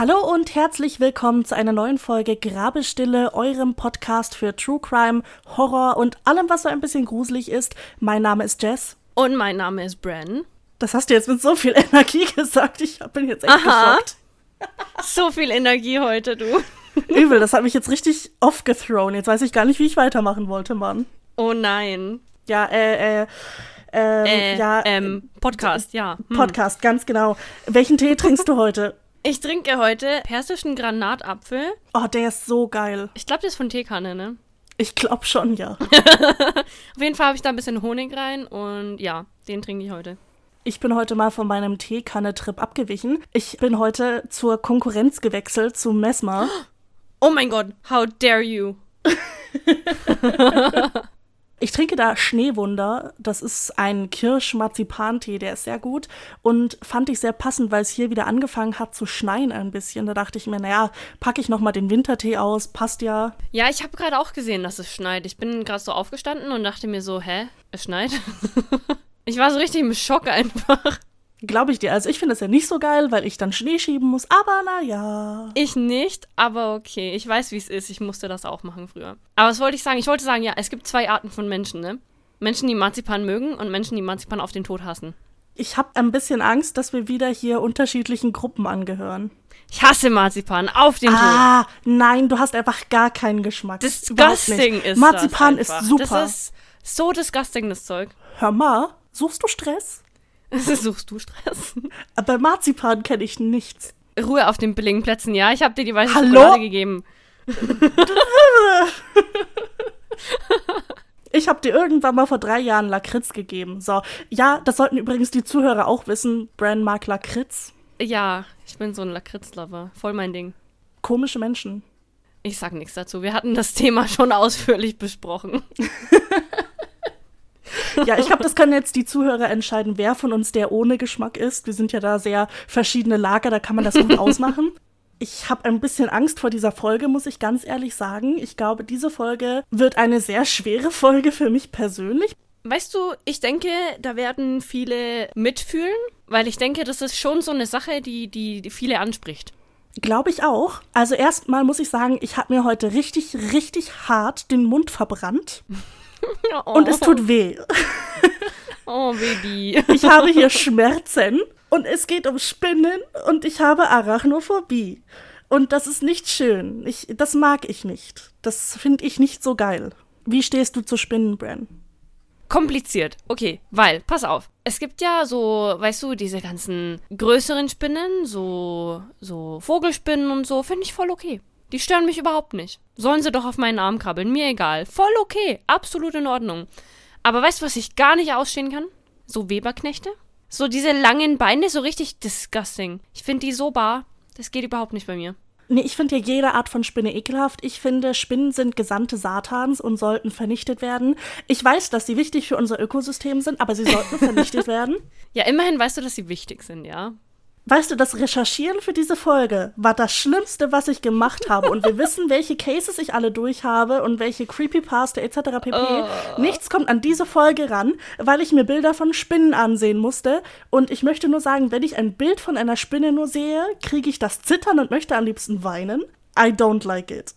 Hallo und herzlich willkommen zu einer neuen Folge Grabestille, eurem Podcast für True Crime, Horror und allem, was so ein bisschen gruselig ist. Mein Name ist Jess. Und mein Name ist Bren. Das hast du jetzt mit so viel Energie gesagt. Ich bin jetzt echt Aha. geschockt. So viel Energie heute, du. Übel, das hat mich jetzt richtig off-gethrown. Jetzt weiß ich gar nicht, wie ich weitermachen wollte, Mann. Oh nein. Ja, äh, äh, ähm, Äh, ja, ähm, Podcast, ja. Hm. Podcast, ganz genau. Welchen Tee trinkst du heute? Ich trinke heute persischen Granatapfel. Oh, der ist so geil. Ich glaube, das ist von Teekanne, ne? Ich glaub schon, ja. Auf jeden Fall habe ich da ein bisschen Honig rein und ja, den trinke ich heute. Ich bin heute mal von meinem Teekanne-Trip abgewichen. Ich bin heute zur Konkurrenz gewechselt, zu Mesmer. Oh mein Gott, how dare you? Ich trinke da Schneewunder. Das ist ein Kirsch-Marzipan-Tee, der ist sehr gut. Und fand ich sehr passend, weil es hier wieder angefangen hat zu schneien ein bisschen. Da dachte ich mir, naja, packe ich noch mal den Wintertee aus, passt ja. Ja, ich habe gerade auch gesehen, dass es schneit. Ich bin gerade so aufgestanden und dachte mir so, hä, es schneit? ich war so richtig im Schock einfach. Glaube ich dir. Also ich finde das ja nicht so geil, weil ich dann Schnee schieben muss. Aber naja. Ich nicht, aber okay. Ich weiß, wie es ist. Ich musste das auch machen früher. Aber was wollte ich sagen? Ich wollte sagen, ja, es gibt zwei Arten von Menschen, ne? Menschen, die Marzipan mögen und Menschen, die Marzipan auf den Tod hassen. Ich habe ein bisschen Angst, dass wir wieder hier unterschiedlichen Gruppen angehören. Ich hasse Marzipan auf den Tod. Ah, nein, du hast einfach gar keinen Geschmack. Disgusting ist Marzipan das ist einfach. super. Das ist so disgusting, das Zeug. Hör mal, suchst du Stress? Suchst du Stress? Aber Marzipan kenne ich nichts. Ruhe auf den billigen Plätzen, ja? Ich habe dir die weiße Hallo? Schokolade gegeben. Ich habe dir irgendwann mal vor drei Jahren Lakritz gegeben. So, ja, das sollten übrigens die Zuhörer auch wissen. Bran mag Lakritz. Ja, ich bin so ein Lakritz-Lover. Voll mein Ding. Komische Menschen. Ich sag nichts dazu. Wir hatten das Thema schon ausführlich besprochen. Ja, ich glaube, das können jetzt die Zuhörer entscheiden, wer von uns der ohne Geschmack ist. Wir sind ja da sehr verschiedene Lager, da kann man das gut ausmachen. Ich habe ein bisschen Angst vor dieser Folge, muss ich ganz ehrlich sagen. Ich glaube, diese Folge wird eine sehr schwere Folge für mich persönlich. Weißt du, ich denke, da werden viele mitfühlen, weil ich denke, das ist schon so eine Sache, die, die, die viele anspricht. Glaube ich auch. Also erstmal muss ich sagen, ich habe mir heute richtig, richtig hart den Mund verbrannt und es tut weh. Oh, Baby. Ich habe hier Schmerzen und es geht um Spinnen und ich habe Arachnophobie. Und das ist nicht schön. Ich, das mag ich nicht. Das finde ich nicht so geil. Wie stehst du zu Spinnen, Bran? Kompliziert. Okay, weil, pass auf. Es gibt ja so, weißt du, diese ganzen größeren Spinnen, so, so Vogelspinnen und so, finde ich voll okay. Die stören mich überhaupt nicht. Sollen sie doch auf meinen Arm krabbeln, mir egal. Voll okay, absolut in Ordnung. Aber weißt du, was ich gar nicht ausstehen kann? So Weberknechte? So diese langen Beine, so richtig disgusting. Ich finde die so bar. Das geht überhaupt nicht bei mir. Nee, ich finde ja jede Art von Spinne ekelhaft. Ich finde, Spinnen sind Gesandte Satans und sollten vernichtet werden. Ich weiß, dass sie wichtig für unser Ökosystem sind, aber sie sollten vernichtet werden. Ja, immerhin weißt du, dass sie wichtig sind, ja? Weißt du, das Recherchieren für diese Folge war das Schlimmste, was ich gemacht habe. Und wir wissen, welche Cases ich alle durch habe und welche Creepypasta etc. pp. Nichts kommt an diese Folge ran, weil ich mir Bilder von Spinnen ansehen musste. Und ich möchte nur sagen, wenn ich ein Bild von einer Spinne nur sehe, kriege ich das Zittern und möchte am liebsten weinen. I don't like it.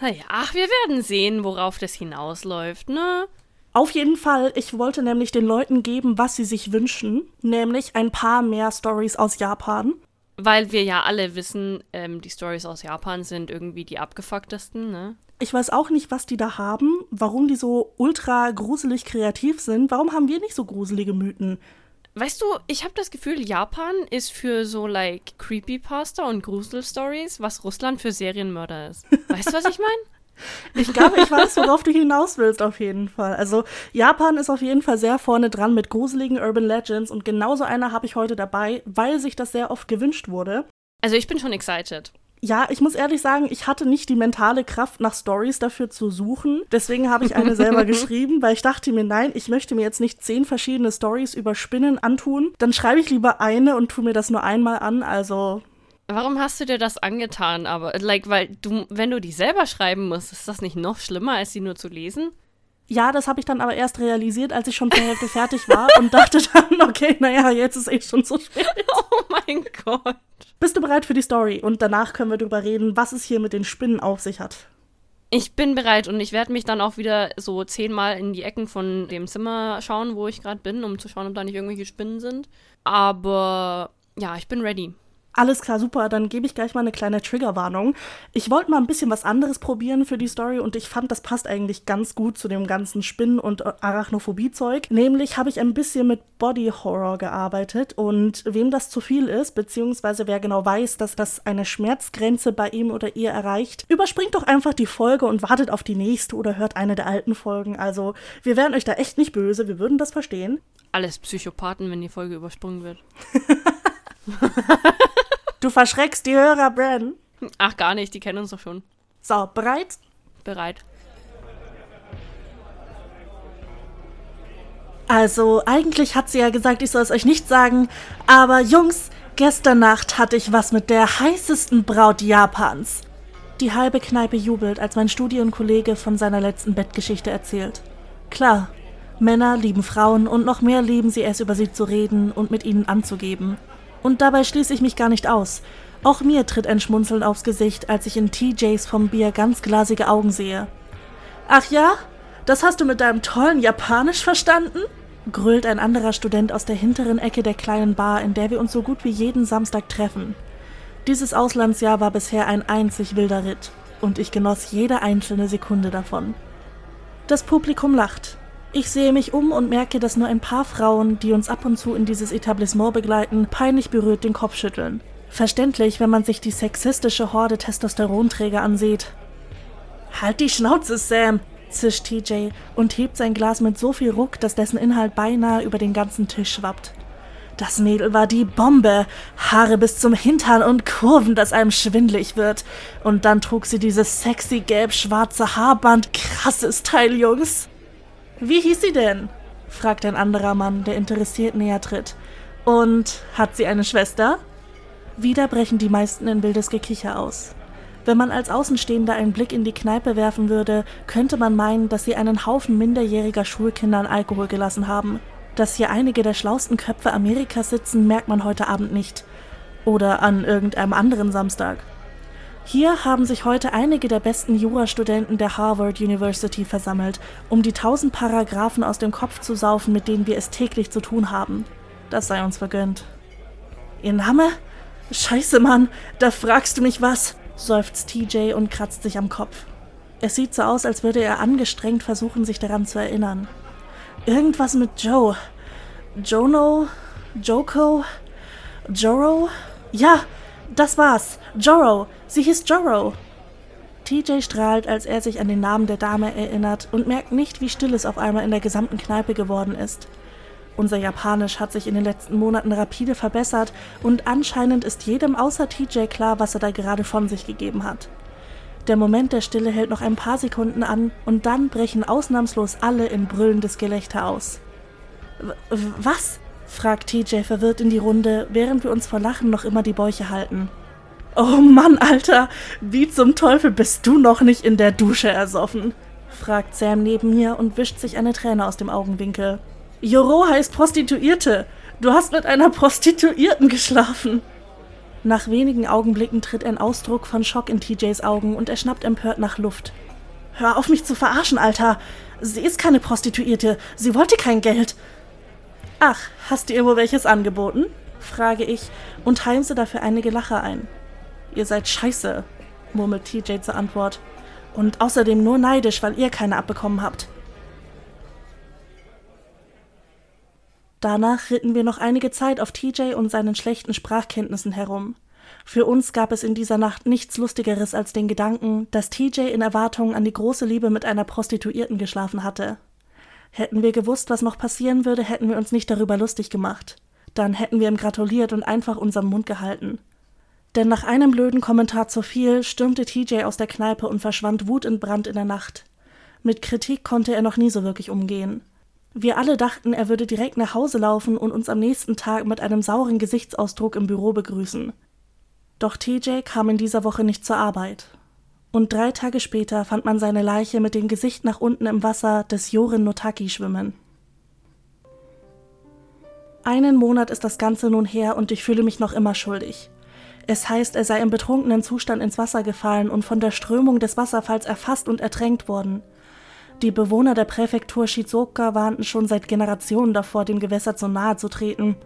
Naja, ach, wir werden sehen, worauf das hinausläuft, ne? Auf jeden Fall, ich wollte nämlich den Leuten geben, was sie sich wünschen, nämlich ein paar mehr Stories aus Japan. Weil wir ja alle wissen, ähm, die Stories aus Japan sind irgendwie die abgefucktesten, ne? Ich weiß auch nicht, was die da haben, warum die so ultra gruselig kreativ sind. Warum haben wir nicht so gruselige Mythen? Weißt du, ich habe das Gefühl, Japan ist für so, like, Creepypasta und Gruselstories, was Russland für Serienmörder ist. Weißt du, was ich meine? Ich glaube, ich weiß, worauf du hinaus willst, auf jeden Fall. Also, Japan ist auf jeden Fall sehr vorne dran mit gruseligen Urban Legends und genauso eine habe ich heute dabei, weil sich das sehr oft gewünscht wurde. Also, ich bin schon excited. Ja, ich muss ehrlich sagen, ich hatte nicht die mentale Kraft, nach Stories dafür zu suchen. Deswegen habe ich eine selber geschrieben, weil ich dachte mir, nein, ich möchte mir jetzt nicht zehn verschiedene Stories über Spinnen antun. Dann schreibe ich lieber eine und tu mir das nur einmal an. Also, Warum hast du dir das angetan? Aber, like, weil du, wenn du die selber schreiben musst, ist das nicht noch schlimmer, als sie nur zu lesen? Ja, das habe ich dann aber erst realisiert, als ich schon zur Hälfte fertig war und dachte dann, okay, naja, jetzt ist eh schon so spät. Oh mein Gott. Bist du bereit für die Story? Und danach können wir darüber reden, was es hier mit den Spinnen auf sich hat. Ich bin bereit und ich werde mich dann auch wieder so zehnmal in die Ecken von dem Zimmer schauen, wo ich gerade bin, um zu schauen, ob da nicht irgendwelche Spinnen sind. Aber ja, ich bin ready. Alles klar, super. Dann gebe ich gleich mal eine kleine Triggerwarnung. Ich wollte mal ein bisschen was anderes probieren für die Story und ich fand, das passt eigentlich ganz gut zu dem ganzen Spinnen- und Arachnophobie-Zeug. Nämlich habe ich ein bisschen mit Body Horror gearbeitet und wem das zu viel ist, beziehungsweise wer genau weiß, dass das eine Schmerzgrenze bei ihm oder ihr erreicht, überspringt doch einfach die Folge und wartet auf die nächste oder hört eine der alten Folgen. Also, wir wären euch da echt nicht böse, wir würden das verstehen. Alles Psychopathen, wenn die Folge übersprungen wird. Du verschreckst die Hörer, Bran. Ach, gar nicht, die kennen uns doch schon. So, bereit? Bereit. Also, eigentlich hat sie ja gesagt, ich soll es euch nicht sagen, aber Jungs, gestern Nacht hatte ich was mit der heißesten Braut Japans. Die halbe Kneipe jubelt, als mein Studienkollege von seiner letzten Bettgeschichte erzählt. Klar, Männer lieben Frauen und noch mehr lieben sie es, über sie zu reden und mit ihnen anzugeben. Und dabei schließe ich mich gar nicht aus. Auch mir tritt ein Schmunzeln aufs Gesicht, als ich in TJs vom Bier ganz glasige Augen sehe. Ach ja? Das hast du mit deinem tollen Japanisch verstanden? grölt ein anderer Student aus der hinteren Ecke der kleinen Bar, in der wir uns so gut wie jeden Samstag treffen. Dieses Auslandsjahr war bisher ein einzig wilder Ritt, und ich genoss jede einzelne Sekunde davon. Das Publikum lacht. Ich sehe mich um und merke, dass nur ein paar Frauen, die uns ab und zu in dieses Etablissement begleiten, peinlich berührt den Kopf schütteln. Verständlich, wenn man sich die sexistische Horde Testosteronträger ansieht. Halt die Schnauze, Sam! zischt TJ und hebt sein Glas mit so viel Ruck, dass dessen Inhalt beinahe über den ganzen Tisch schwappt. Das Mädel war die Bombe. Haare bis zum Hintern und Kurven, dass einem schwindlig wird. Und dann trug sie dieses sexy gelb-schwarze Haarband. Krasses Teil, Jungs. Wie hieß sie denn? fragt ein anderer Mann, der interessiert näher tritt. Und hat sie eine Schwester? Wieder brechen die meisten in wildes Gekicher aus. Wenn man als Außenstehender einen Blick in die Kneipe werfen würde, könnte man meinen, dass sie einen Haufen minderjähriger Schulkinder an Alkohol gelassen haben. Dass hier einige der schlausten Köpfe Amerikas sitzen, merkt man heute Abend nicht. Oder an irgendeinem anderen Samstag. Hier haben sich heute einige der besten Jurastudenten der Harvard University versammelt, um die tausend Paragraphen aus dem Kopf zu saufen, mit denen wir es täglich zu tun haben. Das sei uns vergönnt. Ihr Name? Scheiße, Mann, da fragst du mich was, seufzt TJ und kratzt sich am Kopf. Es sieht so aus, als würde er angestrengt versuchen, sich daran zu erinnern. Irgendwas mit Joe. Jono? Joko? Joro? Ja, das war's. Joro. Sie hieß Joro. TJ strahlt, als er sich an den Namen der Dame erinnert und merkt nicht, wie still es auf einmal in der gesamten Kneipe geworden ist. Unser Japanisch hat sich in den letzten Monaten rapide verbessert und anscheinend ist jedem außer TJ klar, was er da gerade von sich gegeben hat. Der Moment der Stille hält noch ein paar Sekunden an und dann brechen ausnahmslos alle in brüllendes Gelächter aus. W was? Fragt TJ verwirrt in die Runde, während wir uns vor Lachen noch immer die Bäuche halten. Oh Mann, Alter, wie zum Teufel bist du noch nicht in der Dusche ersoffen? fragt Sam neben mir und wischt sich eine Träne aus dem Augenwinkel. Joro heißt Prostituierte. Du hast mit einer Prostituierten geschlafen. Nach wenigen Augenblicken tritt ein Ausdruck von Schock in TJs Augen und er schnappt empört nach Luft. Hör auf mich zu verarschen, Alter. Sie ist keine Prostituierte. Sie wollte kein Geld. Ach, hast du ihr wohl welches angeboten? frage ich und heimse dafür einige Lacher ein. Ihr seid scheiße, murmelt TJ zur Antwort. Und außerdem nur neidisch, weil ihr keine abbekommen habt. Danach ritten wir noch einige Zeit auf TJ und seinen schlechten Sprachkenntnissen herum. Für uns gab es in dieser Nacht nichts Lustigeres als den Gedanken, dass TJ in Erwartung an die große Liebe mit einer Prostituierten geschlafen hatte. Hätten wir gewusst, was noch passieren würde, hätten wir uns nicht darüber lustig gemacht. Dann hätten wir ihm gratuliert und einfach unseren Mund gehalten. Denn nach einem blöden Kommentar zu viel stürmte TJ aus der Kneipe und verschwand wutentbrannt in der Nacht. Mit Kritik konnte er noch nie so wirklich umgehen. Wir alle dachten, er würde direkt nach Hause laufen und uns am nächsten Tag mit einem sauren Gesichtsausdruck im Büro begrüßen. Doch TJ kam in dieser Woche nicht zur Arbeit. Und drei Tage später fand man seine Leiche mit dem Gesicht nach unten im Wasser des Jorin Notaki schwimmen. Einen Monat ist das Ganze nun her und ich fühle mich noch immer schuldig. Es heißt, er sei im betrunkenen Zustand ins Wasser gefallen und von der Strömung des Wasserfalls erfasst und ertränkt worden. Die Bewohner der Präfektur Shizuoka warnten schon seit Generationen davor, dem Gewässer zu nahe zu treten.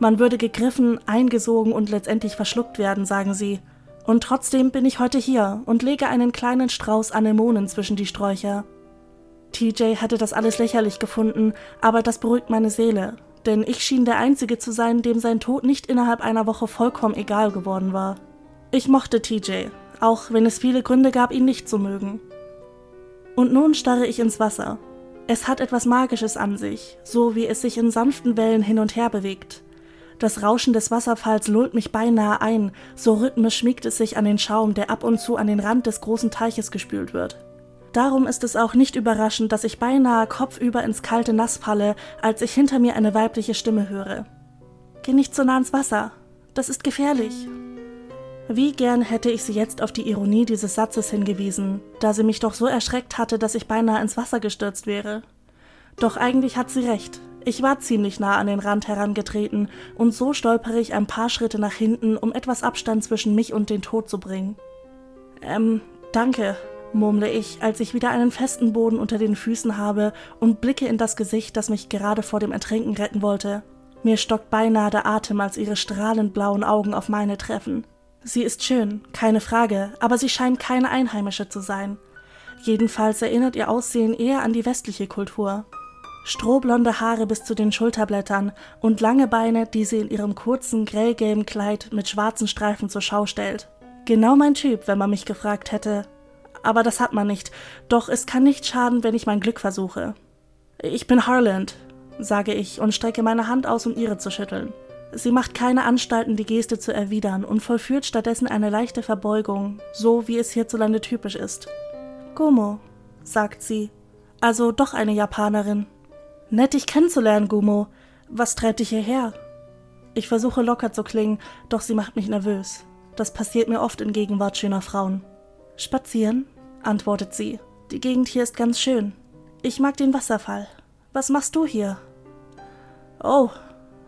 Man würde gegriffen, eingesogen und letztendlich verschluckt werden, sagen sie. Und trotzdem bin ich heute hier und lege einen kleinen Strauß Anemonen zwischen die Sträucher. TJ hatte das alles lächerlich gefunden, aber das beruhigt meine Seele denn ich schien der Einzige zu sein, dem sein Tod nicht innerhalb einer Woche vollkommen egal geworden war. Ich mochte TJ, auch wenn es viele Gründe gab, ihn nicht zu mögen. Und nun starre ich ins Wasser. Es hat etwas Magisches an sich, so wie es sich in sanften Wellen hin und her bewegt. Das Rauschen des Wasserfalls lullt mich beinahe ein, so rhythmisch schmiegt es sich an den Schaum, der ab und zu an den Rand des großen Teiches gespült wird. Darum ist es auch nicht überraschend, dass ich beinahe kopfüber ins kalte Nass falle, als ich hinter mir eine weibliche Stimme höre. Geh nicht so nah ans Wasser, das ist gefährlich. Wie gern hätte ich sie jetzt auf die Ironie dieses Satzes hingewiesen, da sie mich doch so erschreckt hatte, dass ich beinahe ins Wasser gestürzt wäre. Doch eigentlich hat sie recht. Ich war ziemlich nah an den Rand herangetreten, und so stolpere ich ein paar Schritte nach hinten, um etwas Abstand zwischen mich und den Tod zu bringen. Ähm, danke, murmle ich, als ich wieder einen festen Boden unter den Füßen habe und blicke in das Gesicht, das mich gerade vor dem Ertrinken retten wollte. Mir stockt beinahe der Atem, als ihre strahlend blauen Augen auf meine treffen. Sie ist schön, keine Frage, aber sie scheint keine Einheimische zu sein. Jedenfalls erinnert ihr Aussehen eher an die westliche Kultur. Strohblonde Haare bis zu den Schulterblättern und lange Beine, die sie in ihrem kurzen grellgelben Kleid mit schwarzen Streifen zur Schau stellt. Genau mein Typ, wenn man mich gefragt hätte aber das hat man nicht. Doch es kann nicht schaden, wenn ich mein Glück versuche. Ich bin Harland, sage ich und strecke meine Hand aus, um ihre zu schütteln. Sie macht keine Anstalten, die Geste zu erwidern und vollführt stattdessen eine leichte Verbeugung, so wie es hierzulande typisch ist. Gumo, sagt sie. Also doch eine Japanerin. Nett, dich kennenzulernen, Gumo. Was treibt dich hierher? Ich versuche locker zu klingen, doch sie macht mich nervös. Das passiert mir oft in Gegenwart schöner Frauen. Spazieren, antwortet sie. Die Gegend hier ist ganz schön. Ich mag den Wasserfall. Was machst du hier? Oh,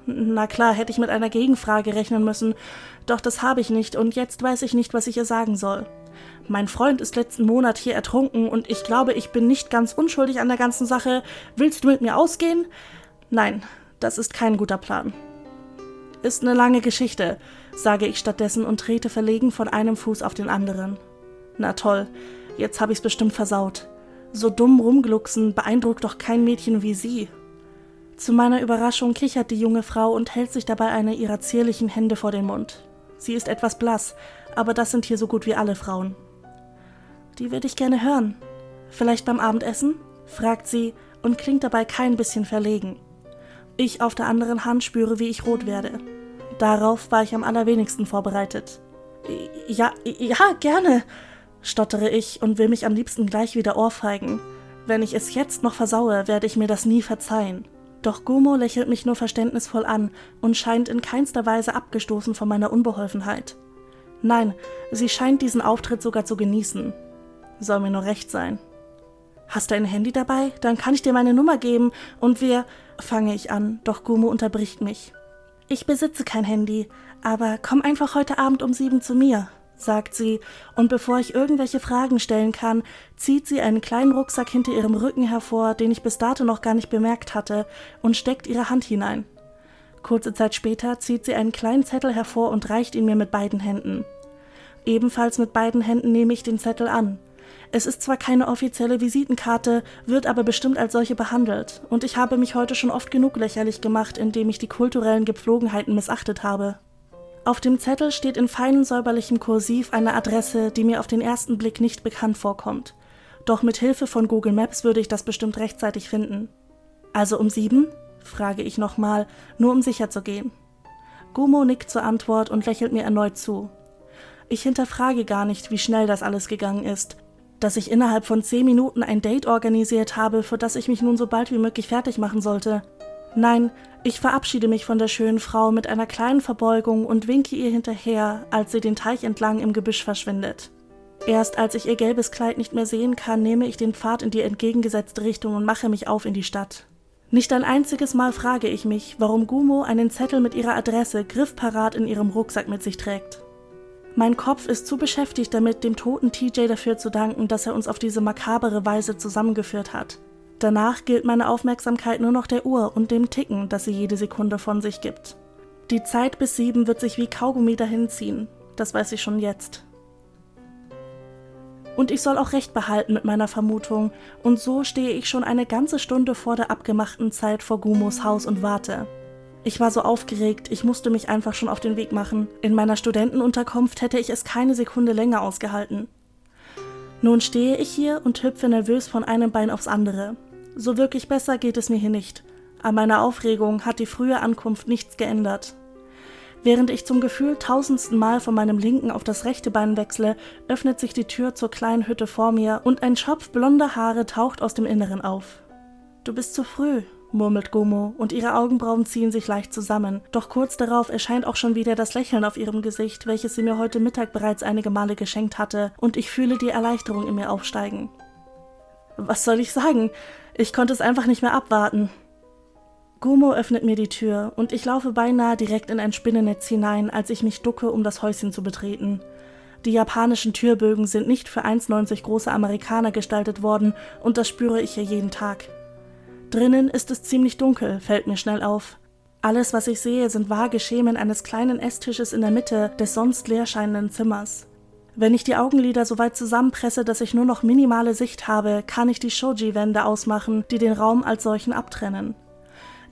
na klar, hätte ich mit einer Gegenfrage rechnen müssen, doch das habe ich nicht und jetzt weiß ich nicht, was ich ihr sagen soll. Mein Freund ist letzten Monat hier ertrunken und ich glaube, ich bin nicht ganz unschuldig an der ganzen Sache. Willst du mit mir ausgehen? Nein, das ist kein guter Plan. Ist eine lange Geschichte, sage ich stattdessen und trete verlegen von einem Fuß auf den anderen. Na toll, Jetzt habe ich's bestimmt versaut. So dumm rumglucksen beeindruckt doch kein Mädchen wie sie. Zu meiner Überraschung kichert die junge Frau und hält sich dabei eine ihrer zierlichen Hände vor den Mund. Sie ist etwas blass, aber das sind hier so gut wie alle Frauen. Die würde ich gerne hören. Vielleicht beim Abendessen? fragt sie und klingt dabei kein bisschen verlegen. Ich auf der anderen Hand spüre, wie ich rot werde. Darauf war ich am allerwenigsten vorbereitet. Ja, ja, gerne, stottere ich und will mich am liebsten gleich wieder ohrfeigen. Wenn ich es jetzt noch versaue, werde ich mir das nie verzeihen. Doch Gumo lächelt mich nur verständnisvoll an und scheint in keinster Weise abgestoßen von meiner Unbeholfenheit. Nein, sie scheint diesen Auftritt sogar zu genießen. Soll mir nur recht sein. Hast du ein Handy dabei? Dann kann ich dir meine Nummer geben und wir. fange ich an, doch Gumo unterbricht mich. Ich besitze kein Handy, aber komm einfach heute Abend um sieben zu mir sagt sie, und bevor ich irgendwelche Fragen stellen kann, zieht sie einen kleinen Rucksack hinter ihrem Rücken hervor, den ich bis dato noch gar nicht bemerkt hatte, und steckt ihre Hand hinein. Kurze Zeit später zieht sie einen kleinen Zettel hervor und reicht ihn mir mit beiden Händen. Ebenfalls mit beiden Händen nehme ich den Zettel an. Es ist zwar keine offizielle Visitenkarte, wird aber bestimmt als solche behandelt, und ich habe mich heute schon oft genug lächerlich gemacht, indem ich die kulturellen Gepflogenheiten missachtet habe. Auf dem Zettel steht in feinen säuberlichem Kursiv eine Adresse, die mir auf den ersten Blick nicht bekannt vorkommt. Doch mit Hilfe von Google Maps würde ich das bestimmt rechtzeitig finden. Also um sieben? frage ich nochmal, nur um sicher zu gehen. Gumo nickt zur Antwort und lächelt mir erneut zu. Ich hinterfrage gar nicht, wie schnell das alles gegangen ist. Dass ich innerhalb von zehn Minuten ein Date organisiert habe, für das ich mich nun so bald wie möglich fertig machen sollte. Nein, ich verabschiede mich von der schönen Frau mit einer kleinen Verbeugung und winke ihr hinterher, als sie den Teich entlang im Gebüsch verschwindet. Erst als ich ihr gelbes Kleid nicht mehr sehen kann, nehme ich den Pfad in die entgegengesetzte Richtung und mache mich auf in die Stadt. Nicht ein einziges Mal frage ich mich, warum Gumo einen Zettel mit ihrer Adresse griffparat in ihrem Rucksack mit sich trägt. Mein Kopf ist zu beschäftigt damit, dem toten TJ dafür zu danken, dass er uns auf diese makabere Weise zusammengeführt hat. Danach gilt meine Aufmerksamkeit nur noch der Uhr und dem Ticken, das sie jede Sekunde von sich gibt. Die Zeit bis sieben wird sich wie Kaugummi dahinziehen, das weiß ich schon jetzt. Und ich soll auch recht behalten mit meiner Vermutung, und so stehe ich schon eine ganze Stunde vor der abgemachten Zeit vor Gumos Haus und warte. Ich war so aufgeregt, ich musste mich einfach schon auf den Weg machen. In meiner Studentenunterkunft hätte ich es keine Sekunde länger ausgehalten. Nun stehe ich hier und hüpfe nervös von einem Bein aufs andere. So wirklich besser geht es mir hier nicht. An meiner Aufregung hat die frühe Ankunft nichts geändert. Während ich zum Gefühl tausendsten Mal von meinem linken auf das rechte Bein wechsle, öffnet sich die Tür zur kleinen Hütte vor mir und ein Schopf blonder Haare taucht aus dem Inneren auf. Du bist zu früh, murmelt Gomo, und ihre Augenbrauen ziehen sich leicht zusammen. Doch kurz darauf erscheint auch schon wieder das Lächeln auf ihrem Gesicht, welches sie mir heute Mittag bereits einige Male geschenkt hatte, und ich fühle die Erleichterung in mir aufsteigen. Was soll ich sagen? Ich konnte es einfach nicht mehr abwarten. Gomo öffnet mir die Tür und ich laufe beinahe direkt in ein Spinnennetz hinein, als ich mich ducke, um das Häuschen zu betreten. Die japanischen Türbögen sind nicht für 1,90 große Amerikaner gestaltet worden und das spüre ich hier jeden Tag. Drinnen ist es ziemlich dunkel, fällt mir schnell auf. Alles, was ich sehe, sind vage Schemen eines kleinen Esstisches in der Mitte des sonst leer scheinenden Zimmers. Wenn ich die Augenlider so weit zusammenpresse, dass ich nur noch minimale Sicht habe, kann ich die Shoji-Wände ausmachen, die den Raum als solchen abtrennen.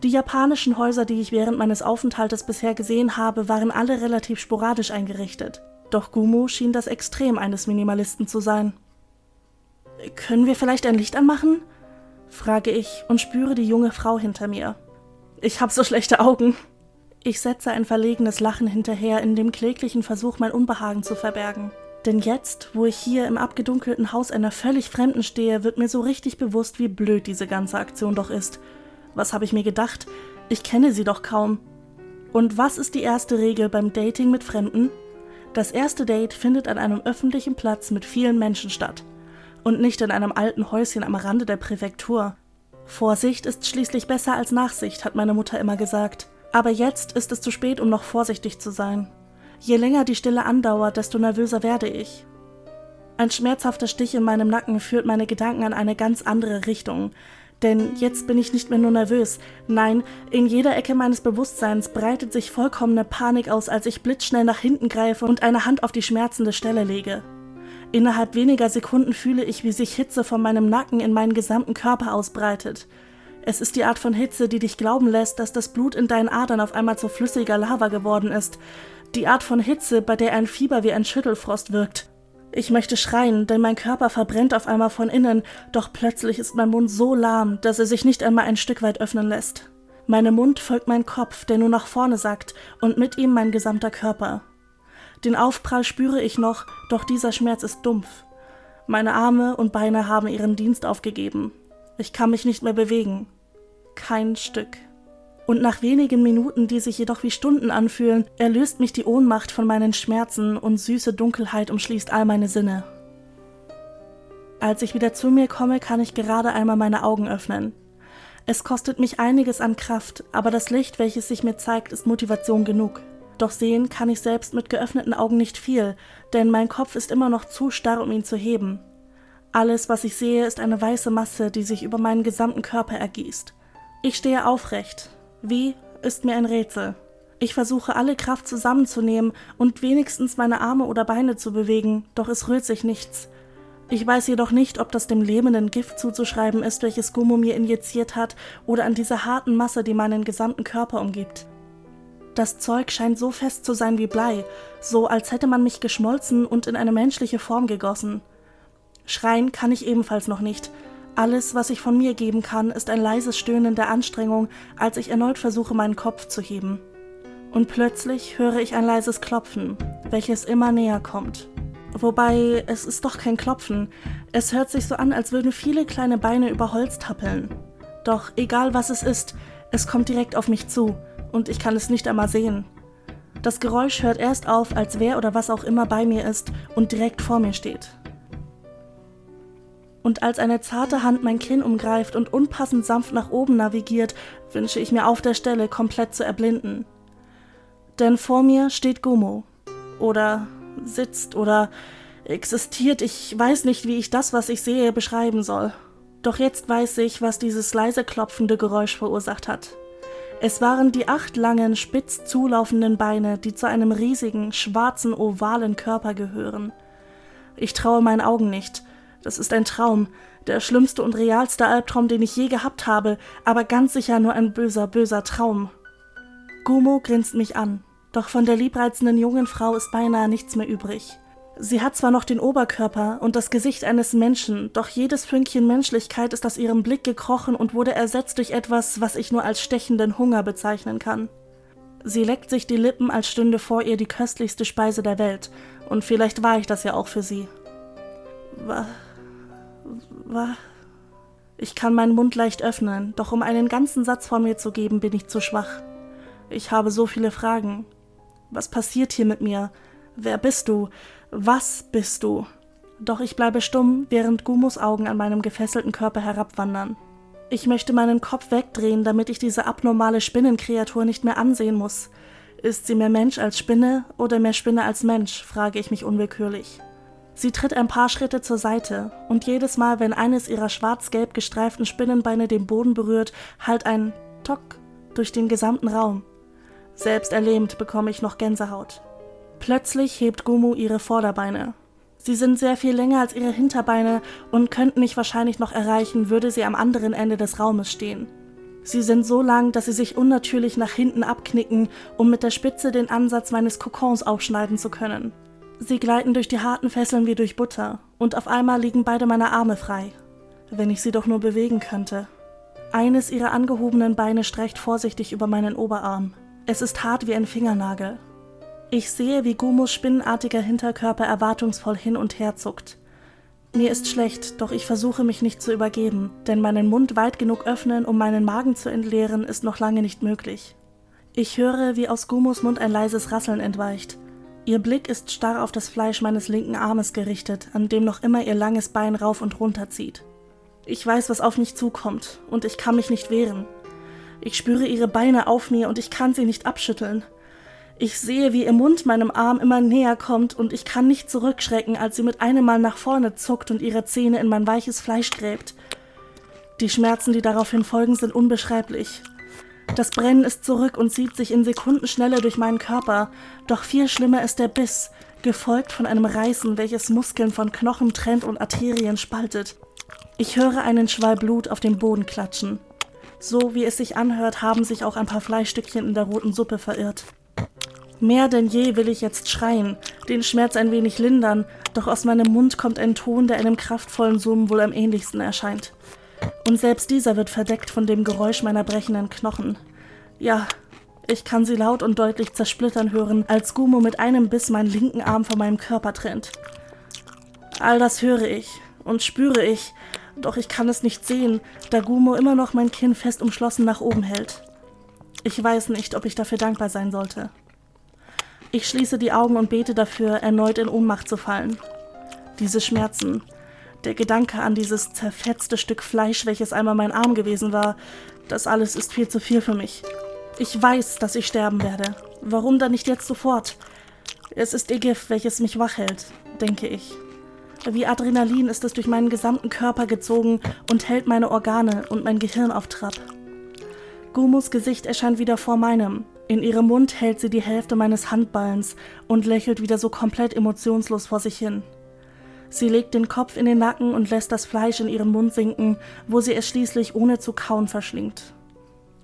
Die japanischen Häuser, die ich während meines Aufenthaltes bisher gesehen habe, waren alle relativ sporadisch eingerichtet. Doch Gumo schien das Extrem eines Minimalisten zu sein. Können wir vielleicht ein Licht anmachen? Frage ich und spüre die junge Frau hinter mir. Ich hab so schlechte Augen. Ich setze ein verlegenes Lachen hinterher in dem kläglichen Versuch, mein Unbehagen zu verbergen. Denn jetzt, wo ich hier im abgedunkelten Haus einer völlig Fremden stehe, wird mir so richtig bewusst, wie blöd diese ganze Aktion doch ist was habe ich mir gedacht? Ich kenne sie doch kaum. Und was ist die erste Regel beim Dating mit Fremden? Das erste Date findet an einem öffentlichen Platz mit vielen Menschen statt und nicht in einem alten Häuschen am Rande der Präfektur. Vorsicht ist schließlich besser als Nachsicht, hat meine Mutter immer gesagt. Aber jetzt ist es zu spät, um noch vorsichtig zu sein. Je länger die Stille andauert, desto nervöser werde ich. Ein schmerzhafter Stich in meinem Nacken führt meine Gedanken in eine ganz andere Richtung. Denn jetzt bin ich nicht mehr nur nervös. Nein, in jeder Ecke meines Bewusstseins breitet sich vollkommene Panik aus, als ich blitzschnell nach hinten greife und eine Hand auf die schmerzende Stelle lege. Innerhalb weniger Sekunden fühle ich, wie sich Hitze von meinem Nacken in meinen gesamten Körper ausbreitet. Es ist die Art von Hitze, die dich glauben lässt, dass das Blut in deinen Adern auf einmal zu flüssiger Lava geworden ist. Die Art von Hitze, bei der ein Fieber wie ein Schüttelfrost wirkt. Ich möchte schreien, denn mein Körper verbrennt auf einmal von innen, doch plötzlich ist mein Mund so lahm, dass er sich nicht einmal ein Stück weit öffnen lässt. Meinem Mund folgt mein Kopf, der nur nach vorne sackt, und mit ihm mein gesamter Körper. Den Aufprall spüre ich noch, doch dieser Schmerz ist dumpf. Meine Arme und Beine haben ihren Dienst aufgegeben. Ich kann mich nicht mehr bewegen. Kein Stück und nach wenigen Minuten, die sich jedoch wie Stunden anfühlen, erlöst mich die Ohnmacht von meinen Schmerzen und süße Dunkelheit umschließt all meine Sinne. Als ich wieder zu mir komme, kann ich gerade einmal meine Augen öffnen. Es kostet mich einiges an Kraft, aber das Licht, welches sich mir zeigt, ist Motivation genug. Doch sehen kann ich selbst mit geöffneten Augen nicht viel, denn mein Kopf ist immer noch zu starr, um ihn zu heben. Alles, was ich sehe, ist eine weiße Masse, die sich über meinen gesamten Körper ergießt. Ich stehe aufrecht, wie ist mir ein Rätsel. Ich versuche alle Kraft zusammenzunehmen und wenigstens meine Arme oder Beine zu bewegen, doch es rührt sich nichts. Ich weiß jedoch nicht, ob das dem lebenden Gift zuzuschreiben ist, welches Gummo mir injiziert hat, oder an dieser harten Masse, die meinen gesamten Körper umgibt. Das Zeug scheint so fest zu sein wie Blei, so als hätte man mich geschmolzen und in eine menschliche Form gegossen. Schreien kann ich ebenfalls noch nicht, alles, was ich von mir geben kann, ist ein leises Stöhnen der Anstrengung, als ich erneut versuche, meinen Kopf zu heben. Und plötzlich höre ich ein leises Klopfen, welches immer näher kommt. Wobei, es ist doch kein Klopfen. Es hört sich so an, als würden viele kleine Beine über Holz tappeln. Doch egal was es ist, es kommt direkt auf mich zu, und ich kann es nicht einmal sehen. Das Geräusch hört erst auf, als wer oder was auch immer bei mir ist und direkt vor mir steht. Und als eine zarte Hand mein Kinn umgreift und unpassend sanft nach oben navigiert, wünsche ich mir auf der Stelle komplett zu erblinden. Denn vor mir steht Gummo. Oder sitzt oder existiert. Ich weiß nicht, wie ich das, was ich sehe, beschreiben soll. Doch jetzt weiß ich, was dieses leise klopfende Geräusch verursacht hat. Es waren die acht langen, spitz zulaufenden Beine, die zu einem riesigen, schwarzen, ovalen Körper gehören. Ich traue meinen Augen nicht. Das ist ein Traum, der schlimmste und realste Albtraum, den ich je gehabt habe, aber ganz sicher nur ein böser, böser Traum. Gumo grinst mich an, doch von der liebreizenden jungen Frau ist beinahe nichts mehr übrig. Sie hat zwar noch den Oberkörper und das Gesicht eines Menschen, doch jedes Fünkchen Menschlichkeit ist aus ihrem Blick gekrochen und wurde ersetzt durch etwas, was ich nur als stechenden Hunger bezeichnen kann. Sie leckt sich die Lippen, als stünde vor ihr die köstlichste Speise der Welt, und vielleicht war ich das ja auch für sie. Wa. Wa. Ich kann meinen Mund leicht öffnen, doch um einen ganzen Satz von mir zu geben, bin ich zu schwach. Ich habe so viele Fragen. Was passiert hier mit mir? Wer bist du? Was bist du? Doch ich bleibe stumm, während Gumos Augen an meinem gefesselten Körper herabwandern. Ich möchte meinen Kopf wegdrehen, damit ich diese abnormale Spinnenkreatur nicht mehr ansehen muss. Ist sie mehr Mensch als Spinne oder mehr Spinne als Mensch, frage ich mich unwillkürlich. Sie tritt ein paar Schritte zur Seite, und jedes Mal, wenn eines ihrer schwarz-gelb gestreiften Spinnenbeine den Boden berührt, hallt ein Tock durch den gesamten Raum. Selbst erlähmt bekomme ich noch Gänsehaut. Plötzlich hebt Gumu ihre Vorderbeine. Sie sind sehr viel länger als ihre Hinterbeine und könnten mich wahrscheinlich noch erreichen, würde sie am anderen Ende des Raumes stehen. Sie sind so lang, dass sie sich unnatürlich nach hinten abknicken, um mit der Spitze den Ansatz meines Kokons aufschneiden zu können. Sie gleiten durch die harten Fesseln wie durch Butter, und auf einmal liegen beide meine Arme frei. Wenn ich sie doch nur bewegen könnte. Eines ihrer angehobenen Beine streicht vorsichtig über meinen Oberarm. Es ist hart wie ein Fingernagel, ich sehe, wie Gumos spinnenartiger Hinterkörper erwartungsvoll hin und her zuckt. Mir ist schlecht, doch ich versuche mich nicht zu übergeben, denn meinen Mund weit genug öffnen, um meinen Magen zu entleeren, ist noch lange nicht möglich. Ich höre, wie aus Gumos Mund ein leises Rasseln entweicht. Ihr Blick ist starr auf das Fleisch meines linken Armes gerichtet, an dem noch immer ihr langes Bein rauf und runter zieht. Ich weiß, was auf mich zukommt, und ich kann mich nicht wehren. Ich spüre ihre Beine auf mir und ich kann sie nicht abschütteln. Ich sehe, wie ihr Mund meinem Arm immer näher kommt und ich kann nicht zurückschrecken, als sie mit einem Mal nach vorne zuckt und ihre Zähne in mein weiches Fleisch gräbt. Die Schmerzen, die daraufhin folgen, sind unbeschreiblich. Das Brennen ist zurück und zieht sich in Sekundenschnelle durch meinen Körper, doch viel schlimmer ist der Biss, gefolgt von einem Reißen, welches Muskeln von Knochen trennt und Arterien spaltet. Ich höre einen Schwall Blut auf dem Boden klatschen. So wie es sich anhört, haben sich auch ein paar Fleischstückchen in der roten Suppe verirrt. Mehr denn je will ich jetzt schreien, den Schmerz ein wenig lindern, doch aus meinem Mund kommt ein Ton, der einem kraftvollen Summen wohl am ähnlichsten erscheint. Und selbst dieser wird verdeckt von dem Geräusch meiner brechenden Knochen. Ja, ich kann sie laut und deutlich zersplittern hören, als Gumo mit einem Biss meinen linken Arm von meinem Körper trennt. All das höre ich und spüre ich, doch ich kann es nicht sehen, da Gumo immer noch mein Kinn fest umschlossen nach oben hält. Ich weiß nicht, ob ich dafür dankbar sein sollte. Ich schließe die Augen und bete dafür, erneut in Ohnmacht zu fallen. Diese Schmerzen, der Gedanke an dieses zerfetzte Stück Fleisch, welches einmal mein Arm gewesen war, das alles ist viel zu viel für mich. Ich weiß, dass ich sterben werde. Warum dann nicht jetzt sofort? Es ist ihr Gift, welches mich wach hält, denke ich. Wie Adrenalin ist es durch meinen gesamten Körper gezogen und hält meine Organe und mein Gehirn auf Trab. Gumus Gesicht erscheint wieder vor meinem, in ihrem Mund hält sie die Hälfte meines Handballens und lächelt wieder so komplett emotionslos vor sich hin. Sie legt den Kopf in den Nacken und lässt das Fleisch in ihren Mund sinken, wo sie es schließlich ohne zu kauen verschlingt.